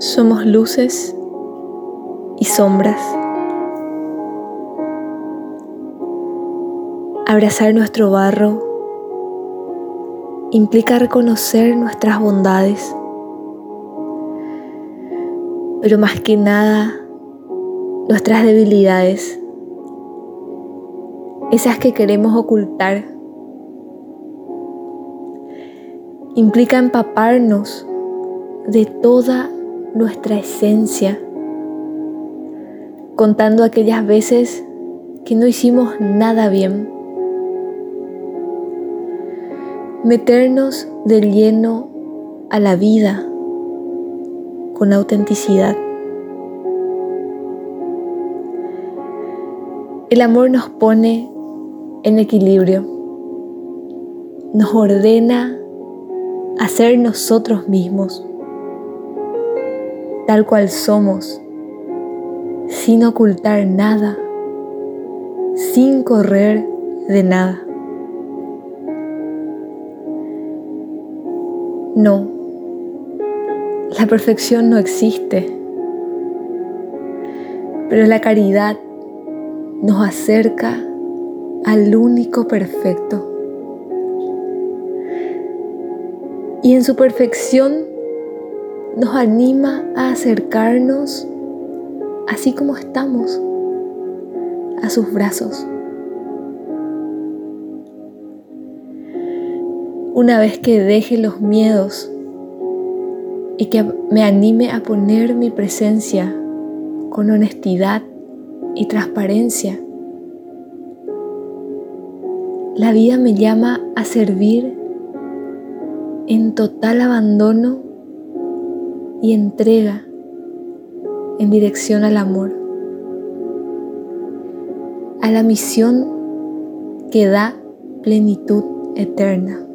Somos luces y sombras. Abrazar nuestro barro implica reconocer nuestras bondades, pero más que nada nuestras debilidades, esas que queremos ocultar. Implica empaparnos de toda nuestra esencia, contando aquellas veces que no hicimos nada bien. Meternos del lleno a la vida con autenticidad. El amor nos pone en equilibrio, nos ordena a ser nosotros mismos tal cual somos, sin ocultar nada, sin correr de nada. No, la perfección no existe, pero la caridad nos acerca al único perfecto. Y en su perfección nos anima a acercarnos así como estamos a sus brazos. Una vez que deje los miedos y que me anime a poner mi presencia con honestidad y transparencia, la vida me llama a servir en total abandono y entrega en dirección al amor, a la misión que da plenitud eterna.